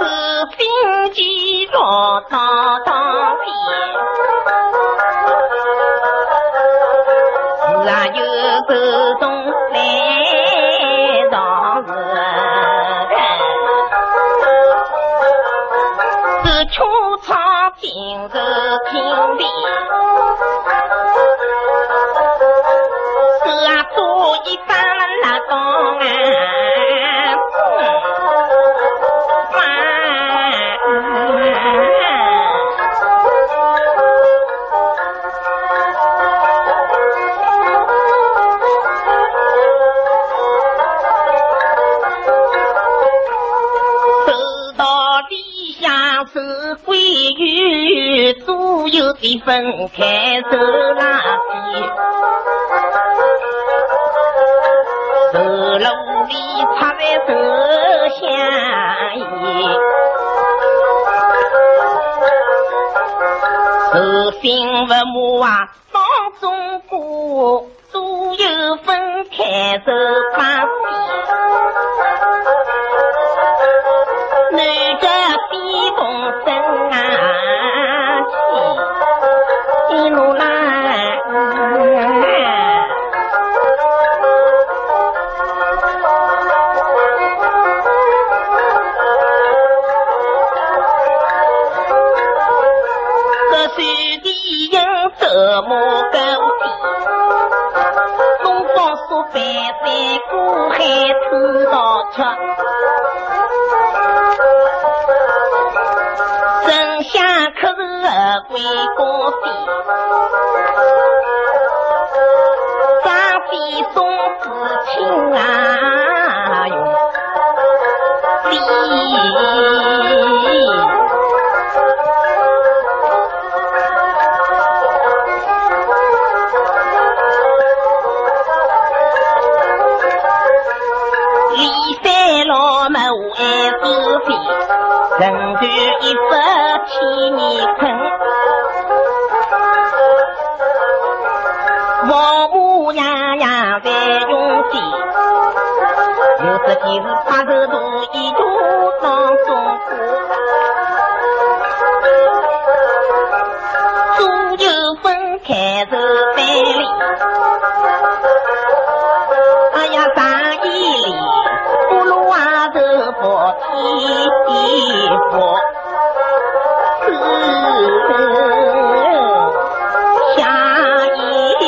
是心机落到当边，自然有手中来上是，是秋草今日平地。一分开手拉起，手路里插在手相依，手心不木啊，当中过，左右分开手把水地应怎么耕地？东方朔白山过海吃到吃，正下可是归国飞。是非，人断一百千年困，王母娘娘在用心。有这几日八十度一度当中过，左右分开是百里，我。自下侠义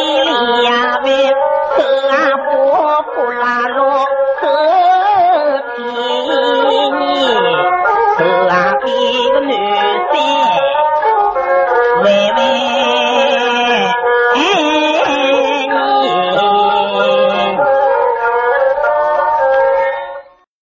两难得阿拉罗